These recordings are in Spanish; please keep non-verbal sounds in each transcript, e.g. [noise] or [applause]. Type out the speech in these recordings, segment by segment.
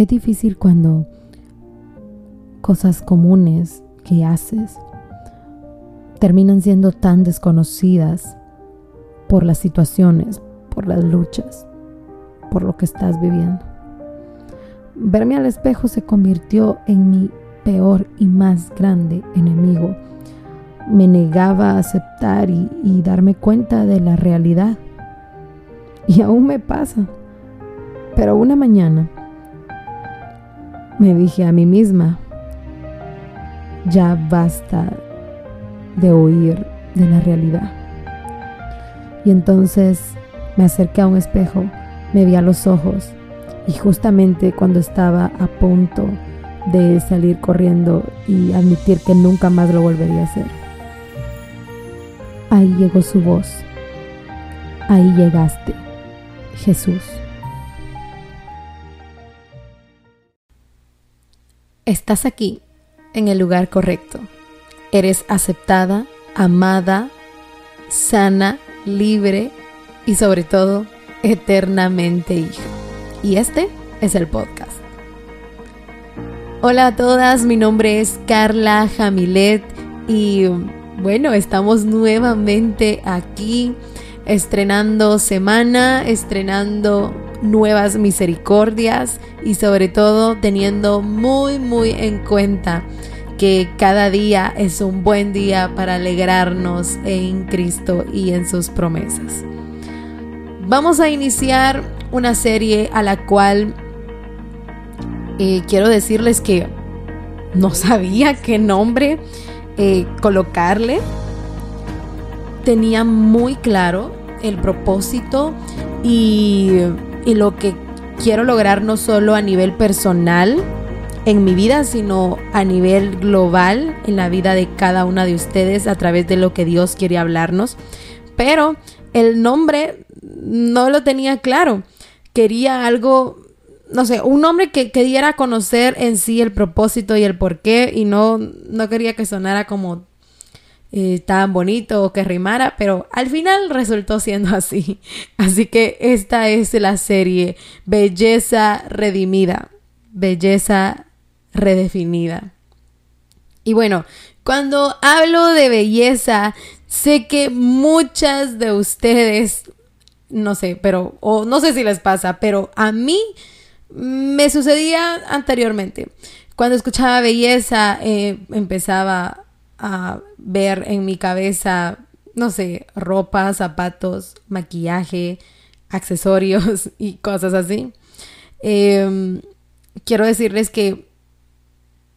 Es difícil cuando cosas comunes que haces terminan siendo tan desconocidas por las situaciones, por las luchas, por lo que estás viviendo. Verme al espejo se convirtió en mi peor y más grande enemigo. Me negaba a aceptar y, y darme cuenta de la realidad. Y aún me pasa. Pero una mañana me dije a mí misma, ya basta de oír de la realidad. Y entonces me acerqué a un espejo, me vi a los ojos y justamente cuando estaba a punto de salir corriendo y admitir que nunca más lo volvería a hacer, ahí llegó su voz, ahí llegaste, Jesús. Estás aquí, en el lugar correcto. Eres aceptada, amada, sana, libre y sobre todo eternamente hija. Y este es el podcast. Hola a todas, mi nombre es Carla Jamilet y bueno, estamos nuevamente aquí estrenando semana, estrenando nuevas misericordias y sobre todo teniendo muy muy en cuenta que cada día es un buen día para alegrarnos en Cristo y en sus promesas. Vamos a iniciar una serie a la cual eh, quiero decirles que no [laughs] sabía qué nombre eh, colocarle. Tenía muy claro el propósito y y lo que quiero lograr no solo a nivel personal en mi vida, sino a nivel global en la vida de cada una de ustedes a través de lo que Dios quiere hablarnos. Pero el nombre no lo tenía claro. Quería algo, no sé, un nombre que, que diera a conocer en sí el propósito y el porqué y no, no quería que sonara como eh, tan bonito o que rimara, pero al final resultó siendo [laughs] así. Así que esta es la serie Belleza Redimida, Belleza Redefinida. Y bueno, cuando hablo de belleza, sé que muchas de ustedes, no sé, pero, o no sé si les pasa, pero a mí me sucedía anteriormente. Cuando escuchaba belleza, eh, empezaba a ver en mi cabeza, no sé, ropa, zapatos, maquillaje, accesorios [laughs] y cosas así. Em, quiero decirles que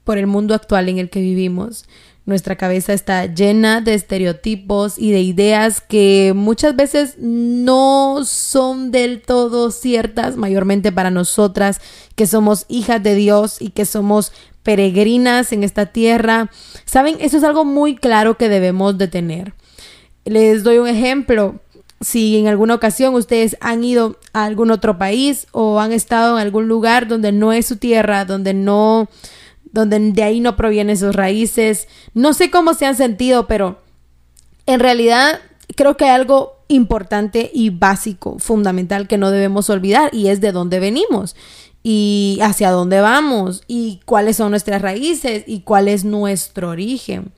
por el mundo actual en el que vivimos, nuestra cabeza está llena de estereotipos y de ideas que muchas veces no son del todo ciertas, mayormente para nosotras que somos hijas de Dios y que somos peregrinas en esta tierra. Saben, eso es algo muy claro que debemos de tener. Les doy un ejemplo. Si en alguna ocasión ustedes han ido a algún otro país o han estado en algún lugar donde no es su tierra, donde no, donde de ahí no provienen sus raíces, no sé cómo se han sentido, pero en realidad creo que hay algo importante y básico, fundamental que no debemos olvidar y es de dónde venimos y hacia dónde vamos y cuáles son nuestras raíces y cuál es nuestro origen.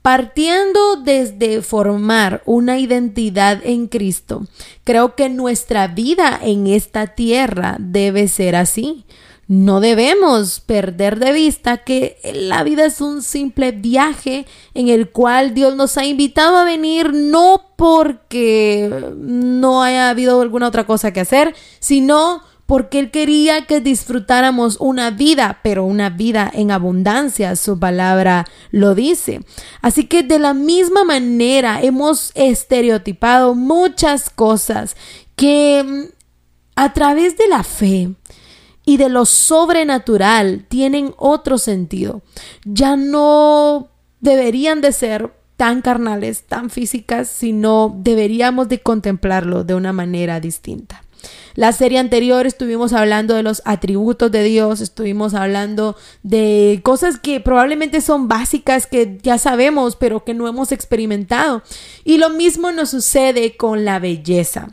Partiendo desde formar una identidad en Cristo, creo que nuestra vida en esta tierra debe ser así. No debemos perder de vista que la vida es un simple viaje en el cual Dios nos ha invitado a venir no porque no haya habido alguna otra cosa que hacer, sino porque Él quería que disfrutáramos una vida, pero una vida en abundancia, su palabra lo dice. Así que de la misma manera hemos estereotipado muchas cosas que mm, a través de la fe, y de lo sobrenatural tienen otro sentido. Ya no deberían de ser tan carnales, tan físicas, sino deberíamos de contemplarlo de una manera distinta. La serie anterior estuvimos hablando de los atributos de Dios, estuvimos hablando de cosas que probablemente son básicas que ya sabemos, pero que no hemos experimentado. Y lo mismo nos sucede con la belleza.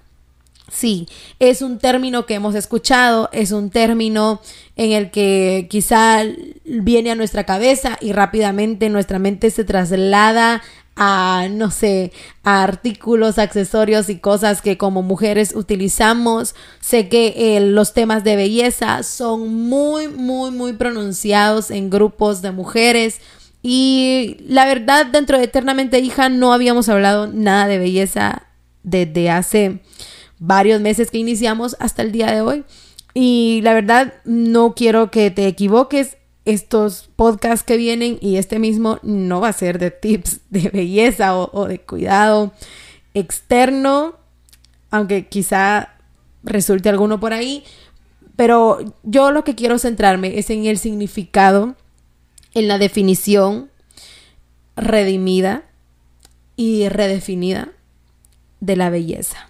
Sí, es un término que hemos escuchado, es un término en el que quizá viene a nuestra cabeza y rápidamente nuestra mente se traslada a, no sé, a artículos, accesorios y cosas que como mujeres utilizamos. Sé que eh, los temas de belleza son muy, muy, muy pronunciados en grupos de mujeres. Y la verdad, dentro de Eternamente Hija no habíamos hablado nada de belleza desde hace varios meses que iniciamos hasta el día de hoy. Y la verdad, no quiero que te equivoques estos podcasts que vienen y este mismo no va a ser de tips de belleza o, de cuidado externo, aunque quizá resulte alguno por ahí, pero yo lo que quiero centrarme es en el significado, en la definición redimida y redefinida de la belleza.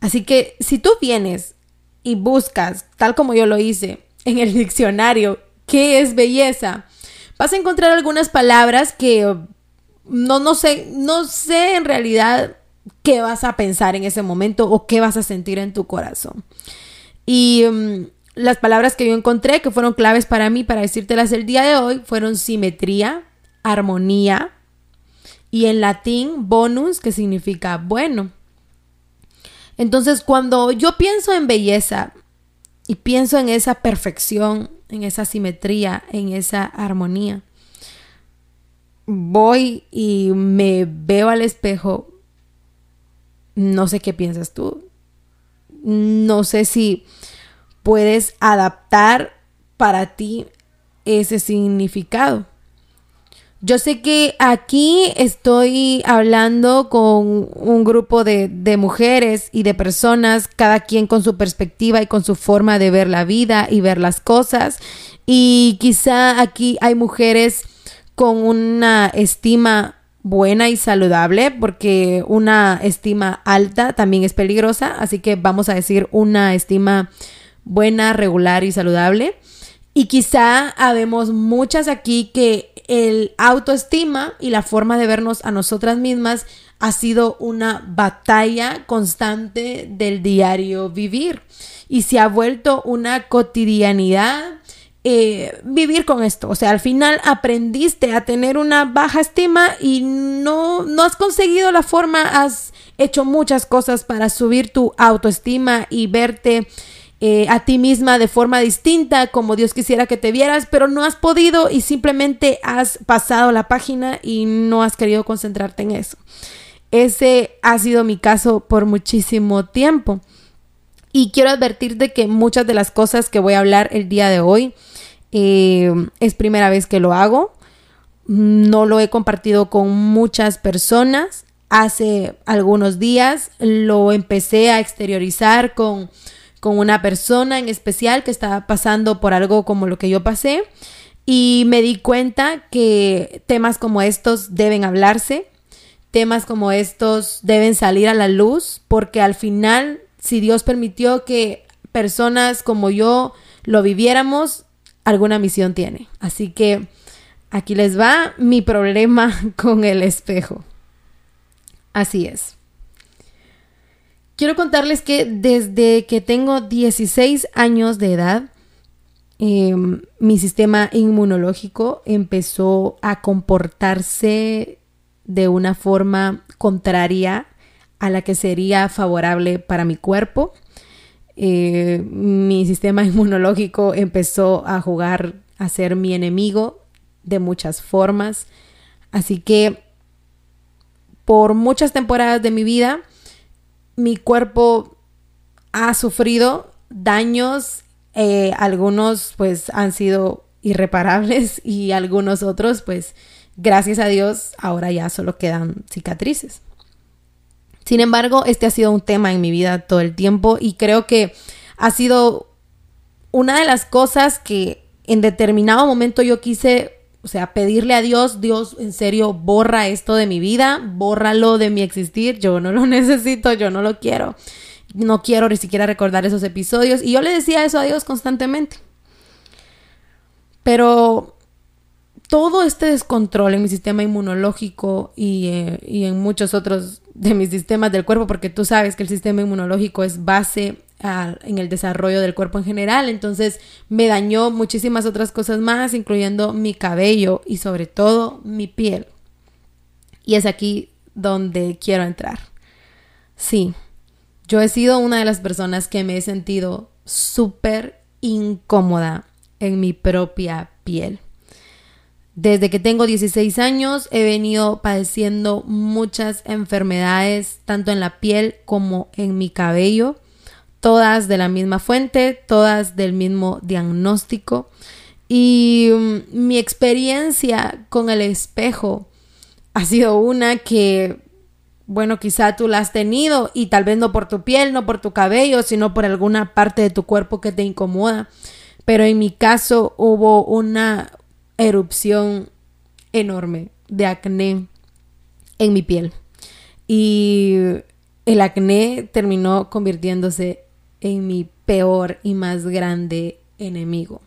Así que si tú vienes y buscas, tal como yo lo hice, en el diccionario qué es belleza, vas a encontrar algunas palabras que no, no sé, no sé en realidad qué vas a pensar en ese momento o qué vas a sentir en tu corazón. Y mm, las palabras que yo encontré que fueron claves para mí para decírtelas el día de hoy fueron simetría, armonía y en latín bonus que significa bueno. Entonces cuando yo pienso en belleza y pienso en esa perfección, en esa simetría, en esa armonía. Voy y me veo al espejo. No sé qué piensas tú. No sé si puedes adaptar para ti ese significado. Yo sé que aquí estoy hablando con un grupo de, mujeres y de personas, cada quien con su perspectiva y con su forma de ver la vida y ver las cosas. Y quizá aquí hay mujeres con una estima buena y saludable, porque una estima alta también es peligrosa, así que vamos a decir una estima buena, regular y saludable. Y quizá habemos muchas aquí que el autoestima y la forma de vernos a nosotras mismas ha sido una batalla constante del diario vivir y se ha vuelto una cotidianidad eh, vivir con esto. O sea, al final aprendiste a tener una baja estima y no, no has conseguido la forma, has hecho muchas cosas para subir tu autoestima y verte eh, a ti misma de forma distinta, como Dios quisiera que te vieras, pero no has podido y simplemente has pasado la página y no has querido concentrarte en eso. Ese ha sido mi caso por muchísimo tiempo. Y quiero advertirte que muchas de las cosas que voy a hablar el día de hoy eh, es primera vez que lo hago. No lo he compartido con muchas personas. Hace algunos días lo empecé a exteriorizar con con una persona en especial que estaba pasando por algo como lo que yo pasé y me di cuenta que temas como estos deben hablarse, temas como estos deben salir a la luz porque al final, si Dios permitió que personas como yo lo viviéramos, alguna misión tiene. Así que aquí les va mi problema [laughs] con el espejo. Así es. Quiero contarles que desde que tengo 16 años de edad, em, mi sistema inmunológico empezó a comportarse de una forma contraria a la que sería favorable para mi cuerpo. Eh, mi sistema [laughs] inmunológico empezó a jugar a ser mi enemigo de muchas formas. Así que por muchas temporadas de mi vida mi cuerpo ha sufrido daños, eh, algunos pues han sido irreparables [laughs] y algunos otros pues gracias a Dios ahora ya solo quedan cicatrices. Sin embargo, este ha sido un tema en mi vida todo el tiempo y creo que ha sido una de las cosas que en determinado momento yo quise o sea, pedirle a Dios, Dios, en serio, borra esto de mi vida, bórralo de mi existir, yo no lo [laughs] necesito, yo no lo quiero. No quiero ni siquiera recordar esos episodios. Y yo le decía eso a Dios constantemente. Pero todo este descontrol en mi sistema inmunológico y, eh, y en muchos otros de mis sistemas del cuerpo, porque tú sabes que el sistema inmunológico es base en el desarrollo del cuerpo en general. Entonces me dañó muchísimas otras cosas más, incluyendo mi cabello y sobre todo mi piel. Y es aquí donde quiero entrar. Sí, yo he sido una de las personas que me he sentido súper incómoda en mi propia piel. Desde que tengo 16 años he venido padeciendo muchas enfermedades, tanto en la piel como en mi cabello todas de la misma fuente, todas del mismo diagnóstico. Y mm, mi experiencia con el espejo ha sido una que, bueno, quizá tú la has tenido y tal vez no por tu piel, no por tu cabello, sino por alguna parte de tu cuerpo que te incomoda. Pero en mi caso hubo una erupción enorme de acné en mi piel. Y el acné terminó convirtiéndose en mi peor y más grande enemigo.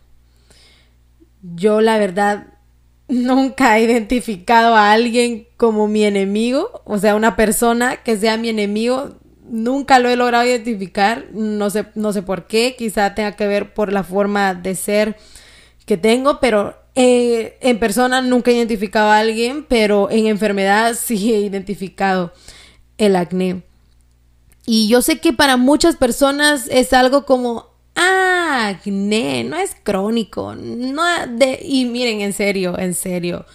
Yo la verdad [laughs] nunca he identificado a alguien como mi enemigo, o sea, una persona que sea mi enemigo, nunca lo he logrado identificar, no sé, no sé por qué, quizá tenga que ver por la forma de ser que tengo, pero eh, en persona nunca he identificado a alguien, pero en enfermedad [laughs] sí he identificado el acné. Y yo sé que para muchas personas es algo como, ah, acné, no es crónico. No de, y miren, en serio, en serio,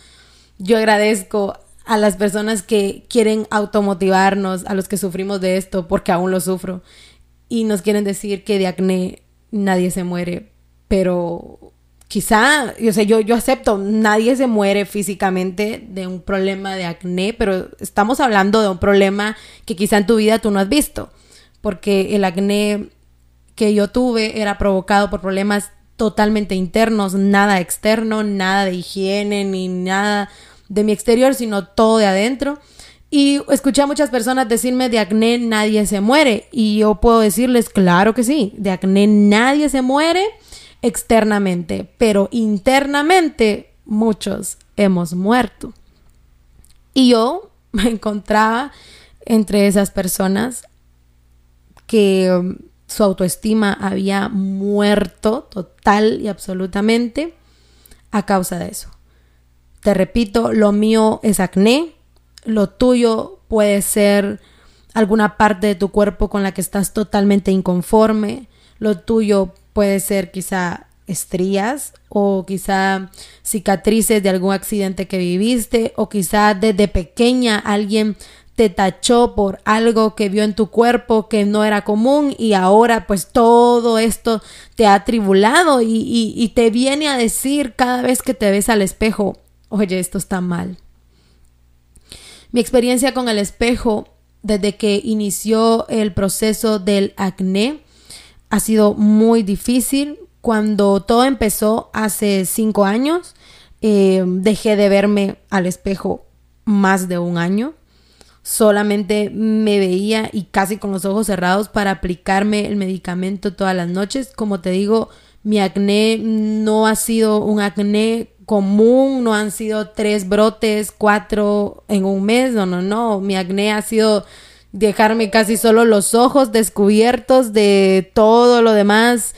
yo agradezco a las personas que quieren automotivarnos, a los que sufrimos de esto, porque aún lo sufro, y nos quieren decir que de acné nadie se muere, pero quizá, yo sé, yo, yo acepto, nadie se muere físicamente de un problema de acné, pero estamos hablando de un problema que quizá en tu vida tú no has visto, porque el acné que yo tuve era provocado por problemas totalmente internos, nada externo, nada de higiene, ni nada de mi exterior, sino todo de adentro. Y escuché a muchas personas decirme de acné nadie se muere. Y yo puedo decirles, claro que sí, de acné nadie se muere externamente, pero internamente muchos hemos muerto. Y yo [laughs] me encontraba entre esas personas que um, su autoestima había muerto total y absolutamente a causa de eso. Te repito, lo mío es acné, lo tuyo puede ser alguna parte de tu cuerpo con la que estás totalmente inconforme, lo tuyo puede ser quizá estrías o quizá cicatrices de algún accidente que viviste o quizá desde pequeña alguien te tachó por algo que vio en tu cuerpo que no era común y ahora pues todo esto te ha tribulado y, y te viene a decir cada vez que te ves al espejo, oye, esto está mal. Mi experiencia con el espejo desde que inició el proceso del acné ha sido muy difícil. Cuando todo empezó hace cinco años, eh, dejé de verme al espejo más de un año. Solamente me veía y casi con los ojos cerrados para aplicarme el medicamento todas las noches. Como te digo, mi acné no ha sido un acné común, no han sido tres brotes, cuatro en un mes, no, no, no. Mi acné ha sido dejarme casi solo los ojos descubiertos de todo lo demás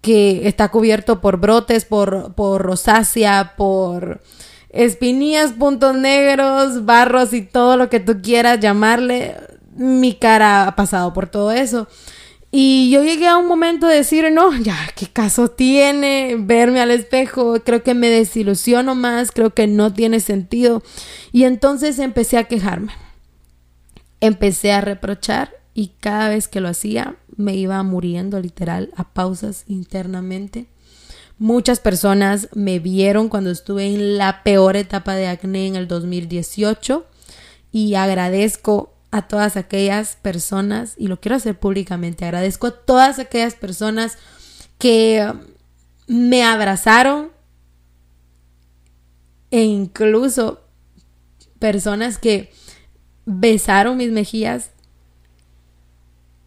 que está cubierto por brotes, por, por rosácea, por espinillas, puntos negros, barros y todo lo que tú quieras llamarle. Mi cara ha pasado por todo eso. Y yo llegué a un momento de decir, no, ya, ¿qué caso tiene verme al espejo? Creo que me desilusiono más, creo que no tiene sentido. Y entonces empecé a quejarme empecé a reprochar y cada vez que lo hacía me iba muriendo literal a pausas internamente. Muchas personas me vieron cuando estuve en la peor etapa de acné en el 2018 y agradezco a todas aquellas personas, y lo quiero hacer públicamente, agradezco a todas aquellas personas que me abrazaron e incluso personas que besaron mis mejillas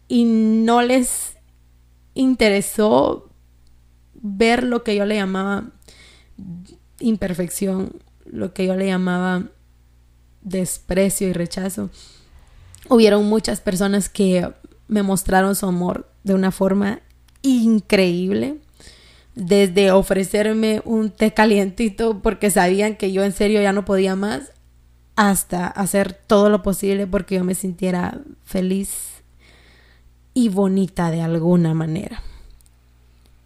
y no les interesó ver lo que yo le llamaba imperfección, lo que yo le llamaba desprecio y rechazo. hubieron muchas personas que me mostraron su amor de una forma increíble. Desde ofrecerme un té calientito porque sabían que yo en serio ya no podía más, hasta hacer todo lo posible porque yo me sintiera feliz y bonita de alguna manera.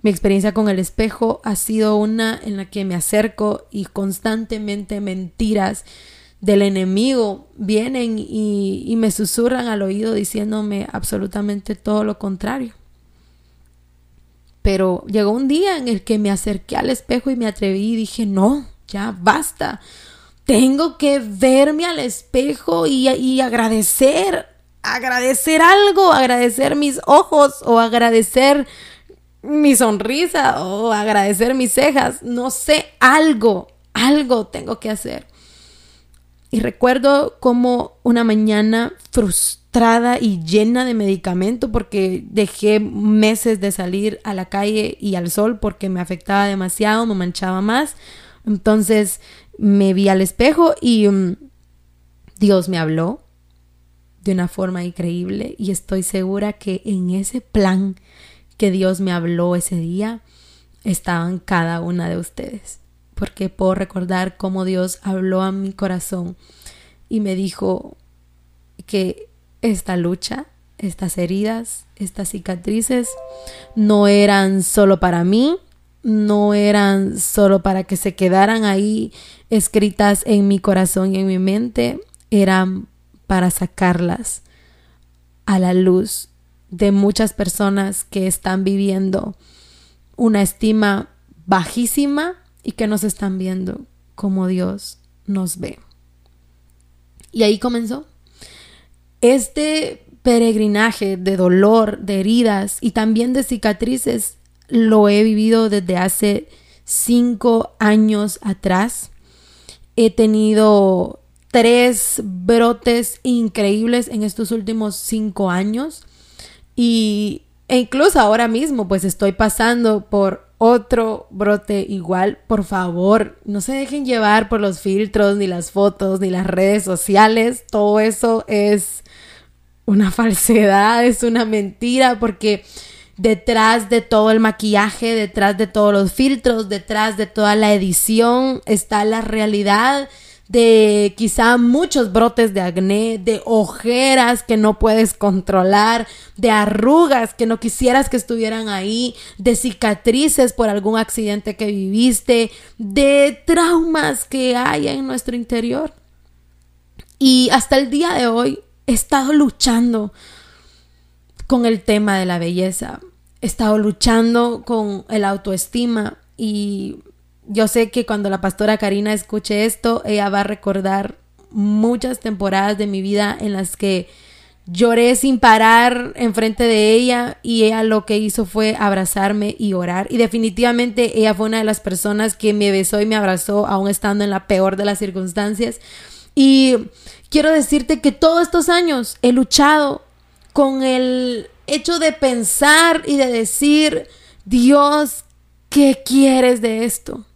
Mi experiencia con el espejo ha sido una en la que me acerco y constantemente mentiras del enemigo vienen y, me susurran al oído diciéndome absolutamente todo lo contrario. Pero llegó un día en el que me acerqué al espejo y me atreví y dije, no, ya basta. Tengo que verme al espejo y, agradecer, agradecer algo, agradecer mis ojos o agradecer mi sonrisa o agradecer mis cejas. No sé, algo, algo tengo que hacer. Y recuerdo como una mañana frustrada y llena de medicamento porque dejé meses de salir a la calle y al sol porque me afectaba demasiado, me manchaba más. Entonces me vi al espejo y mm, Dios me habló de una forma increíble y estoy segura que en ese plan que Dios me habló ese día estaban cada una de ustedes porque puedo recordar cómo Dios habló a mi corazón y me dijo que esta lucha, estas heridas, estas cicatrices no eran solo para mí, no eran solo para que se quedaran ahí escritas en mi corazón y en mi mente, eran para sacarlas a la luz de muchas personas que están viviendo una estima bajísima y que nos están viendo como Dios nos ve. Y ahí comenzó. Este peregrinaje de dolor, de heridas y también de cicatrices lo he vivido desde hace cinco años atrás. He tenido tres brotes increíbles en estos últimos cinco años y e incluso ahora mismo pues estoy pasando por otro brote igual, por favor, no se dejen llevar por los filtros, ni las fotos, ni las redes sociales. Todo eso es una [laughs] falsedad, es una mentira, porque detrás de todo el maquillaje, detrás de todos los filtros, detrás de toda la edición, está la realidad de quizá muchos brotes de acné, de ojeras que no puedes controlar, de arrugas que no quisieras que estuvieran ahí, de cicatrices por algún accidente que viviste, de traumas que hay en nuestro interior. Y hasta el día de hoy he estado luchando con el tema de la belleza, he estado luchando con el autoestima y yo sé que cuando la pastora Karina escuche esto, ella va a recordar muchas temporadas de mi vida en las que lloré sin parar enfrente de ella y ella lo que hizo fue abrazarme y orar. Y definitivamente ella fue una de las personas que me besó y me abrazó aún estando en la peor de las circunstancias. Y quiero decirte que todos estos años he luchado con el hecho de pensar y de decir Dios, ¿qué quieres de esto?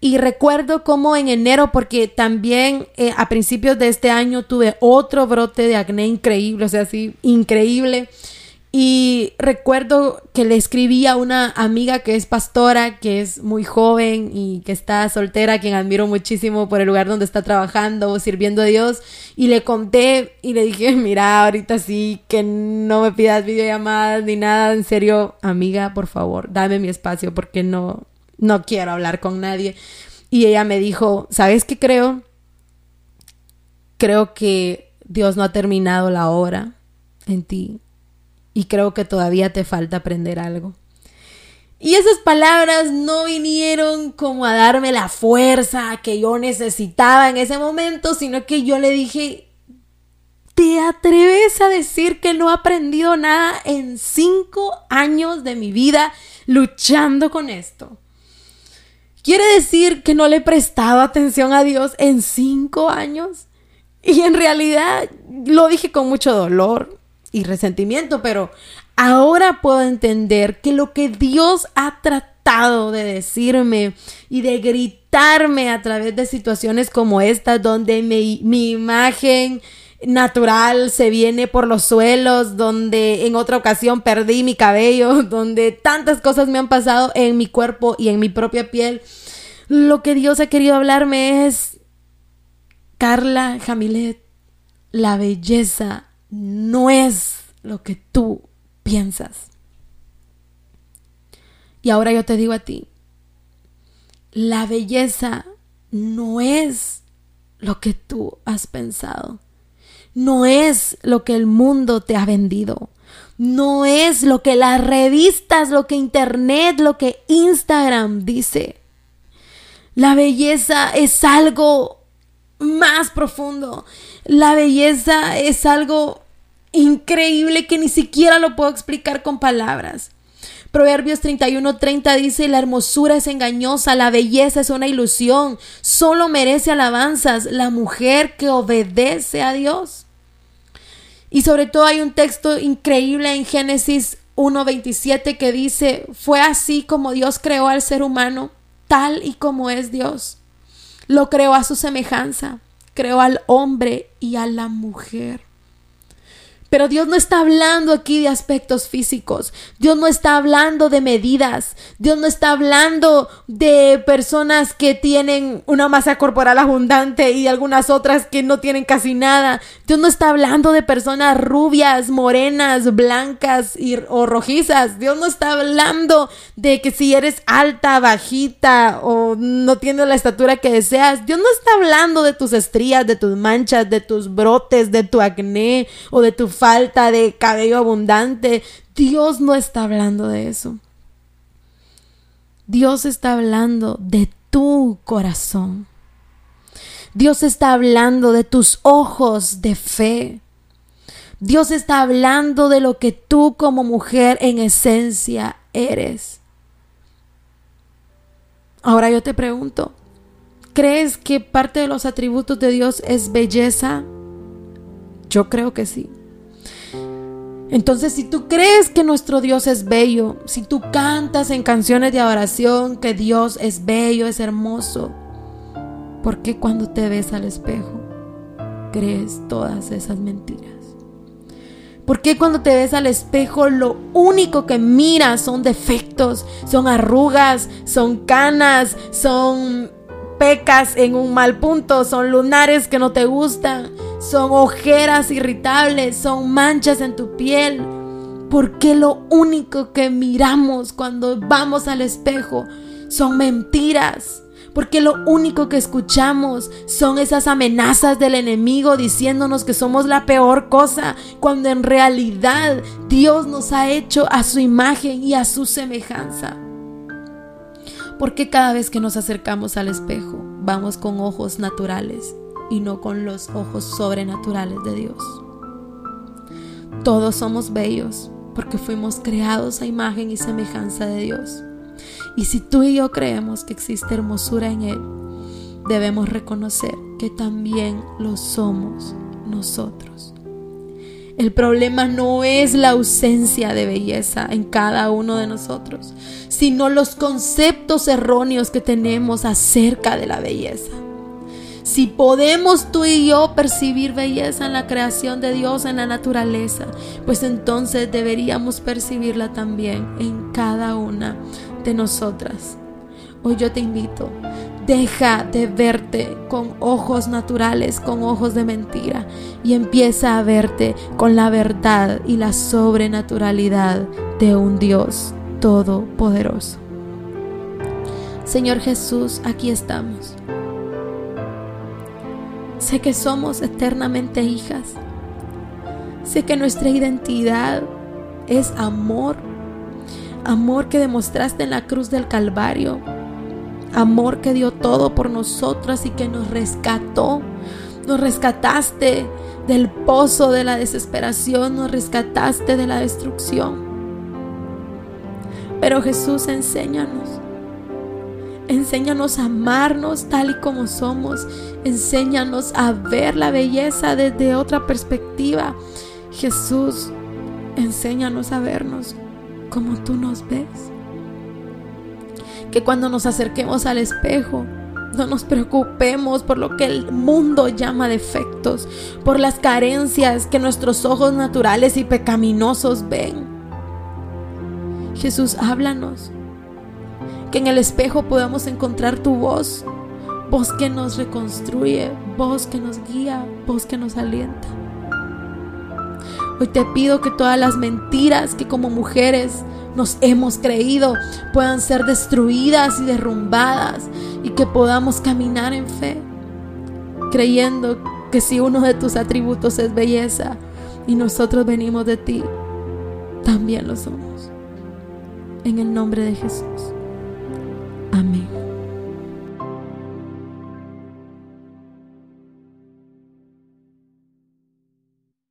Y recuerdo como en enero, porque también eh, a principios de este año tuve otro brote de acné increíble, o sea, así, increíble. Y recuerdo que le escribí a una amiga que es pastora, que es muy joven y que está soltera, quien admiro muchísimo por el lugar donde está trabajando, sirviendo a Dios. Y le conté y le dije, [laughs] mira, ahorita sí, que no me pidas videollamadas ni nada. En serio, amiga, por favor, dame mi espacio porque no, no quiero hablar con nadie. Y ella me dijo, ¿sabes qué creo? Creo que Dios no ha terminado la obra en ti y creo que todavía te falta aprender algo. Y esas palabras no vinieron como a darme la fuerza que yo necesitaba en ese momento, sino que yo le dije, ¿te atreves a decir que no he aprendido nada en cinco años de mi vida luchando con esto? Quiere decir que no le he prestado atención a Dios en cinco años. Y en realidad lo dije con mucho dolor y resentimiento, pero ahora puedo entender que lo que Dios ha tratado de decirme y de gritarme a través de situaciones como esta, donde mi, mi imagen natural se viene por los suelos, donde en otra ocasión perdí mi cabello, [laughs] donde tantas cosas me han pasado en mi cuerpo y en mi propia piel. Lo que Dios ha querido hablarme es, Carla Jamilet, la belleza no es lo que tú piensas. Y ahora yo te digo a ti, la belleza no es lo que tú has pensado. No es lo que el mundo te ha vendido. No es lo que las revistas, lo que Internet, lo que Instagram dice. La belleza es algo más profundo. La belleza es algo increíble que ni siquiera lo puedo explicar con palabras. Proverbios 31:30 dice, la hermosura es engañosa, la belleza es una ilusión, solo merece alabanzas la mujer que obedece a Dios. Y sobre todo hay un texto increíble en Génesis 1:27 que dice, fue así como Dios creó al ser humano, tal y como es Dios. Lo creó a su semejanza, creó al hombre y a la mujer. Pero Dios no está hablando aquí de aspectos físicos. Dios no está hablando de medidas. Dios no está hablando de personas que tienen una masa corporal abundante y algunas otras que no tienen casi nada. Dios no está hablando de personas rubias, morenas, blancas o rojizas. Dios no está hablando de que si eres alta, bajita o no tienes la estatura que deseas. Dios no está hablando de tus estrías, de tus manchas, de tus brotes, de tu acné o de tu falta de cabello abundante. Dios no está hablando de eso. Dios está hablando de tu corazón. Dios está hablando de tus ojos de fe. Dios está hablando de lo que tú como mujer en esencia eres. Ahora yo te pregunto, ¿crees que parte de los atributos de Dios es belleza? Yo creo que sí. Entonces, si tú crees que nuestro Dios es bello, si tú cantas en canciones de adoración que Dios es bello, es hermoso, ¿por qué cuando te ves al espejo crees todas esas mentiras? ¿Por qué cuando te ves al espejo lo único que miras son defectos, son arrugas, son canas, son pecas en un mal punto, son lunares que no te gustan, son ojeras irritables, son manchas en tu piel. Porque lo único que miramos cuando vamos al espejo son mentiras. Porque lo único que escuchamos son esas amenazas del enemigo diciéndonos que somos la peor cosa, cuando en realidad Dios nos ha hecho a su imagen y a su semejanza. Porque cada vez que nos acercamos al espejo vamos con ojos naturales y no con los ojos sobrenaturales de Dios? Todos somos bellos porque fuimos creados a imagen y semejanza de Dios. Y si tú y yo creemos que existe hermosura en Él, debemos reconocer que también lo somos nosotros. El problema no es la ausencia de belleza en cada uno de nosotros, sino los conceptos erróneos que tenemos acerca de la belleza. Si podemos tú y yo percibir belleza en la creación de Dios, en la naturaleza, pues entonces deberíamos percibirla también en cada una de nosotras. Hoy yo te invito, deja de verte con ojos naturales, con ojos de mentira, y empieza a verte con la verdad y la sobrenaturalidad de un Dios todopoderoso. Señor Jesús, aquí estamos. Sé que somos eternamente hijas. Sé que nuestra identidad es amor. Amor que demostraste en la cruz del Calvario. Amor que dio todo por nosotras y que nos rescató. Nos rescataste del pozo de la desesperación. Nos rescataste de la destrucción. Pero Jesús, enséñanos. Enséñanos a amarnos tal y como somos. Enséñanos a ver la belleza desde otra perspectiva. Jesús, enséñanos a vernos como tú nos ves. Que cuando nos acerquemos al espejo, no nos preocupemos por lo que el mundo llama defecto defectos, por las carencias que nuestros ojos naturales y pecaminosos ven. Jesús, háblanos. Que en el espejo podamos encontrar tu voz, voz que nos reconstruye, voz que nos guía, voz que nos alienta. Hoy te pido que todas las mentiras que como mujeres nos hemos creído puedan ser destruidas y derrumbadas y que podamos caminar en fe, creyendo que si uno de tus atributos es belleza y nosotros venimos de ti, también lo somos. En el nombre de Jesús.